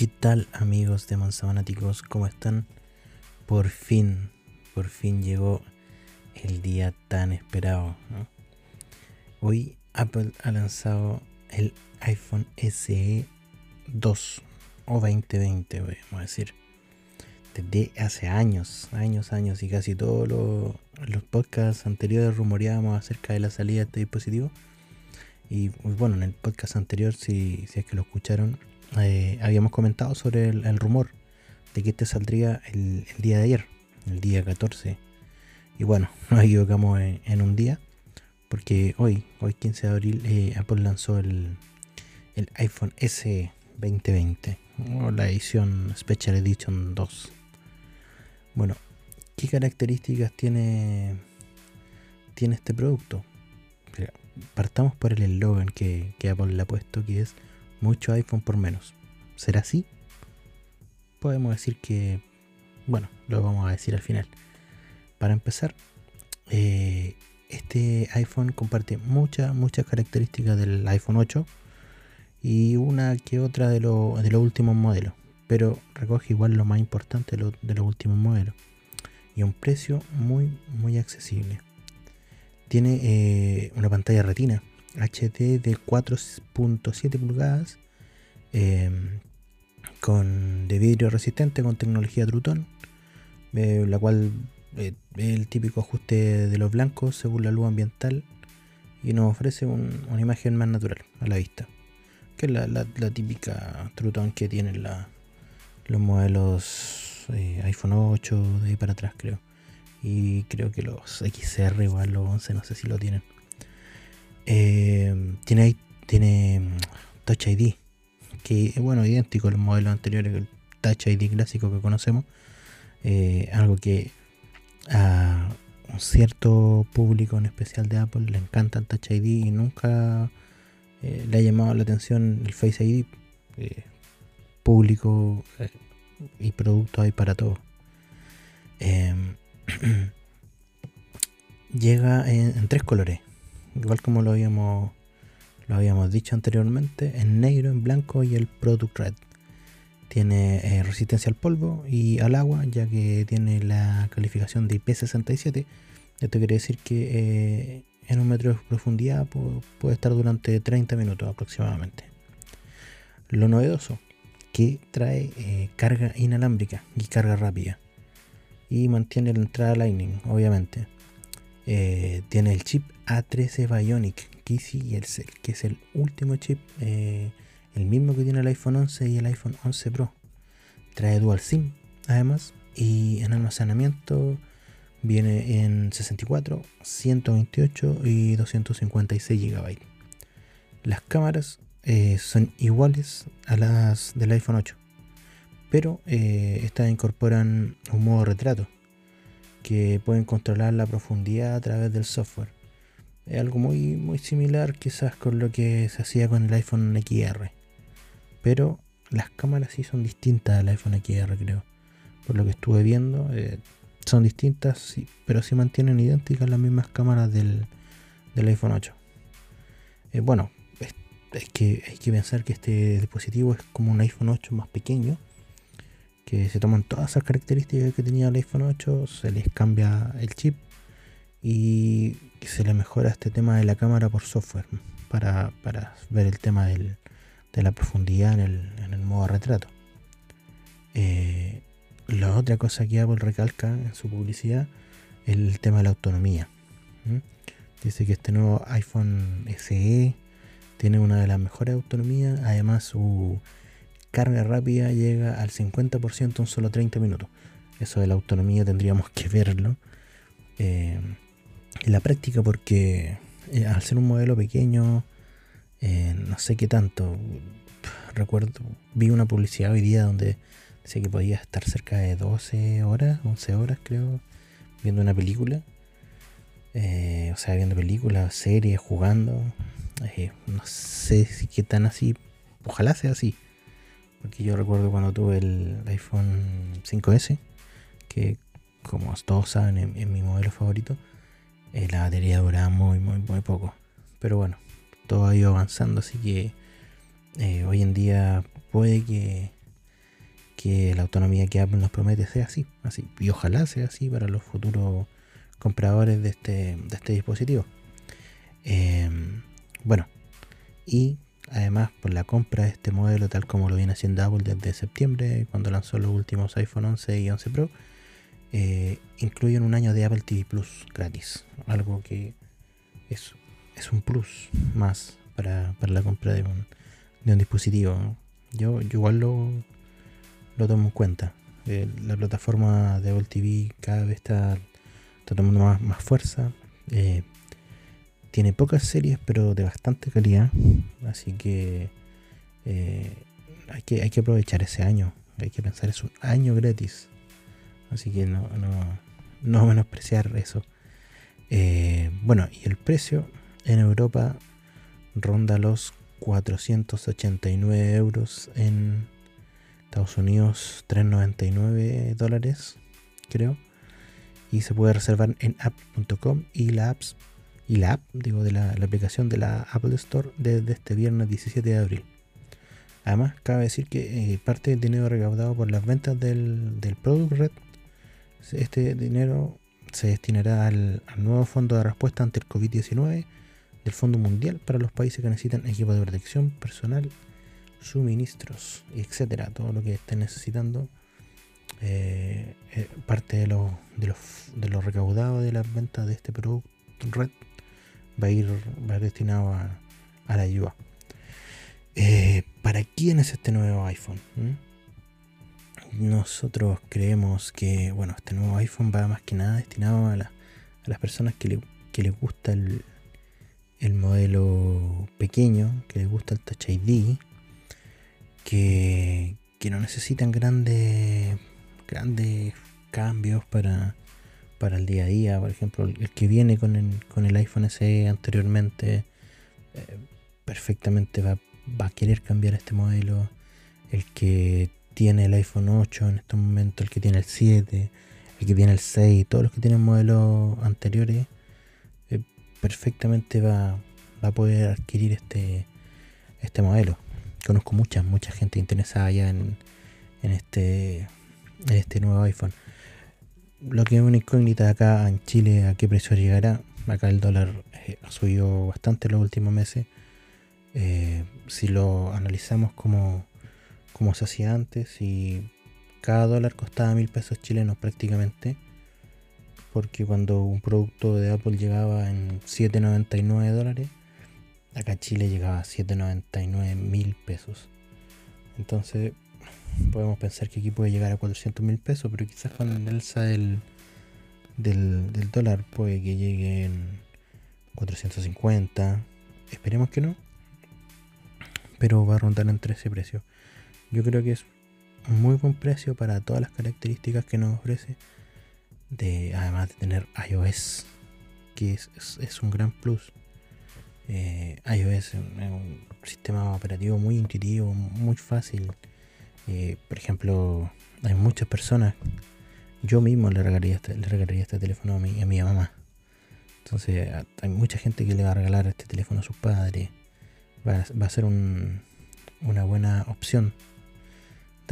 ¿Qué tal amigos de Manzabanáticos? ¿Cómo están? Por fin, por fin llegó el día tan esperado. Hoy Apple ha lanzado el iPhone SE 2 o 2020, vamos a decir. Desde hace años, años, años y casi todos los, los podcasts anteriores rumoreábamos acerca de la salida de este dispositivo. Y pues, bueno, en el podcast anterior, si, si es que lo escucharon, eh, habíamos comentado sobre el, rumor de que este saldría el, día de ayer, el día 14. Y bueno, nos equivocamos en, un día, porque hoy, hoy 15 de abril, eh, Apple lanzó el, iPhone S 2020, o la edición Special Edition 2. Bueno, ¿qué características tiene, tiene este producto? Partamos por el eslogan que, que Apple le ha puesto, que es mucho iPhone por menos. ¿Será así? Podemos decir que, bueno, lo vamos a decir al final. Para empezar, eh, este iPhone comparte muchas, muchas características del iPhone 8 y una que otra de, de los últimos modelos, pero recoge igual lo más importante de, de los últimos modelos y un precio muy, muy accesible. Tiene eh, una pantalla retina HD de 4.7 pulgadas em, con, de vidrio resistente con tecnología Truton, eh, la cual eh, es el típico ajuste de los blancos según la luz ambiental y nos ofrece una imagen más natural a la vista, que es la, típica Truton que tienen los modelos eh, iPhone 8 de ahí para atrás creo. Y creo que los XR igual los 11 no sé si lo tienen. Eh, tiene, tiene mm, Touch ID, que bueno, idéntico a los modelos anteriores, el Touch ID clásico que conocemos. Eh, algo que a un cierto público en especial de Apple le encanta el Touch ID y nunca eh, le ha llamado la atención el Face ID. público y producto hay para todo. Em, llega en tres colores igual como lo habíamos, lo habíamos dicho anteriormente, en negro, en blanco y el Product Red. Tiene eh, resistencia al polvo y al agua, ya que tiene la calificación de IP67. Esto quiere decir que eh, en un metro de profundidad puede estar durante 30 minutos aproximadamente. Lo novedoso, que trae eh, carga inalámbrica y carga rápida. Y mantiene la entrada Lightning, obviamente. Tiene el chip a13 Bionic que es el último chip, eh, el mismo que tiene el iPhone 11 y el iPhone 11 Pro. Trae Dual SIM además y en almacenamiento viene en 64, 128 y 256 GB. Las cámaras eh, son iguales a las del iPhone 8, pero eh, estas incorporan un modo retrato que pueden controlar la profundidad a través del software es algo muy, muy similar quizás con lo que se hacía con el iPhone XR. Pero las cámaras sí son distintas al iPhone XR, creo. Por lo que estuve viendo, eh, son distintas, pero sí mantienen idénticas las mismas cámaras del, iPhone 8. Eh, bueno, es, que hay que pensar que este dispositivo es como un iPhone 8 más pequeño. Que se toman todas esas características que tenía el iPhone 8, se les cambia el chip y se le mejora este tema de la cámara por software para, ver el tema de la profundidad en el, modo retrato. Eh, la otra cosa que Apple recalca en su publicidad es el tema de la autonomía. Dice que este nuevo iPhone SE tiene una de las mejores autonomías, además su carga rápida llega al 50% en solo 30 minutos. Eso de la autonomía tendríamos que verlo. Eh, en la práctica porque eh, al ser un modelo pequeño, eh, no sé qué tanto. Recuerdo, vi una publicidad hoy día donde decía que podía estar cerca de 12 horas, 11 horas creo, viendo una película. Eh, o sea, viendo películas, series, jugando. no sé si qué tan así. Ojalá sea así. Porque yo recuerdo cuando tuve el iPhone 5S, que como todos saben es mi modelo favorito, eh, la batería duraba muy, muy, muy poco. Pero bueno, todo ha ido avanzando, así que eh, hoy en día puede que que la autonomía que Apple nos promete sea así, así. Y ojalá sea así para los futuros compradores de este, de este dispositivo. Em, bueno, y además por la compra de este modelo tal como lo viene haciendo Apple desde septiembre, cuando lanzó los últimos iPhone 11 y 11 Pro, eh, incluyen un año de Apple TV Plus gratis. Algo que es, es un plus más para, la compra de un, de un dispositivo. Yo, igual lo, lo tomo en cuenta. Eh, la plataforma de Apple TV cada vez está, tomando más, más fuerza. Eh, tiene pocas series, pero de bastante calidad. Así que, hay que hay que aprovechar ese año. Hay que pensar, es un año gratis. Así que no, no, no menospreciar eso. Eh, bueno, y el precio en Europa ronda los 489 euros en Estados Unidos 399 dólares creo y se puede reservar en app.com y la apps y la app digo de la, aplicación de la Apple Store desde este viernes 17 de abril además cabe decir que eh, parte del dinero recaudado por las ventas del, del Product Red este dinero se destinará al, nuevo fondo de respuesta ante el COVID-19 del Fondo Mundial para los países que necesitan equipo de protección personal, suministros, etcétera, todo lo que estén necesitando. Eh, eh, parte de lo, de, los, de lo recaudado de las ventas de este producto red va a ir, va destinado a, la ayuda. Eh, ¿Para quién es este nuevo iPhone? nosotros creemos que bueno este nuevo iPhone va más que nada destinado a, las personas que, les gusta el, modelo pequeño, que les gusta el Touch ID, que, no necesitan grandes, grandes cambios para, para el día a día. Por ejemplo, el que viene con el, iPhone SE anteriormente eh, perfectamente va, a querer cambiar este modelo. El que tiene el iPhone 8 en este momento, el que tiene el 7, el que tiene el 6, todos los que tienen modelos anteriores, eh, perfectamente va, a poder adquirir este, este modelo. Conozco mucha, mucha gente interesada ya en, en, este, en este nuevo iPhone. Lo que es una incógnita acá en Chile, a qué precio llegará. Acá el dólar eh, ha subido bastante en los últimos meses. Eh, si lo analizamos como como se hacía antes y cada dólar costaba mil pesos chilenos prácticamente. Porque cuando un producto de Apple llegaba en 7,99 dólares, acá Chile llegaba a 7,99 mil pesos. Entonces podemos pensar que aquí puede llegar a 400 mil pesos, pero quizás con el alza del, del, dólar puede que llegue en 450. Esperemos que no. Pero va a rondar entre ese precio. Yo creo que es un muy buen precio para todas las características que nos ofrece. De, además de tener iOS, que es, un gran plus. Eh, iOS es un, sistema operativo muy intuitivo, muy fácil. Eh, por ejemplo, hay muchas personas. Yo mismo le regalaría este, este teléfono a mi, a mi mamá. Entonces, hay mucha gente que le va a regalar este teléfono a sus padres. Va, a ser un, una buena opción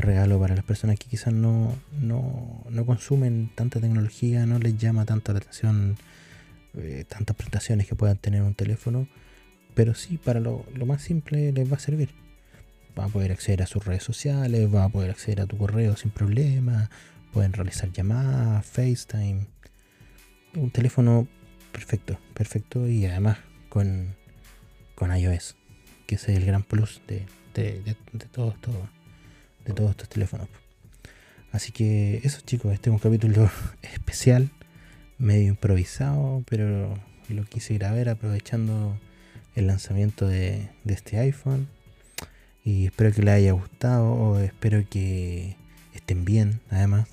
regalo para las personas que quizás no, no, consumen tanta tecnología, no les llama tanto la atención eh, tantas prestaciones que puedan tener un teléfono, pero sí para lo, más simple les va a servir. Va a poder acceder a sus redes sociales, va a poder acceder a tu correo sin problema, pueden realizar llamadas, FaceTime. Un teléfono perfecto, perfecto y además con, con iOS, que es el gran plus de, de, de, de todo de todos estos teléfonos. Así que eso chicos, este es un capítulo especial, medio improvisado, pero lo quise grabar aprovechando el lanzamiento de, este iPhone. Y espero que les haya gustado, espero que estén bien además.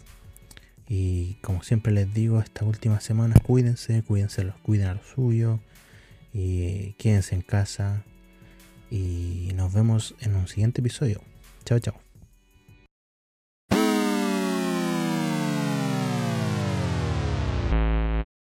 Y como siempre les digo, estas últimas semanas cuídense, cuídense, los, cuiden a los suyos y quédense en casa. Y nos vemos en un siguiente episodio. Chao, chao.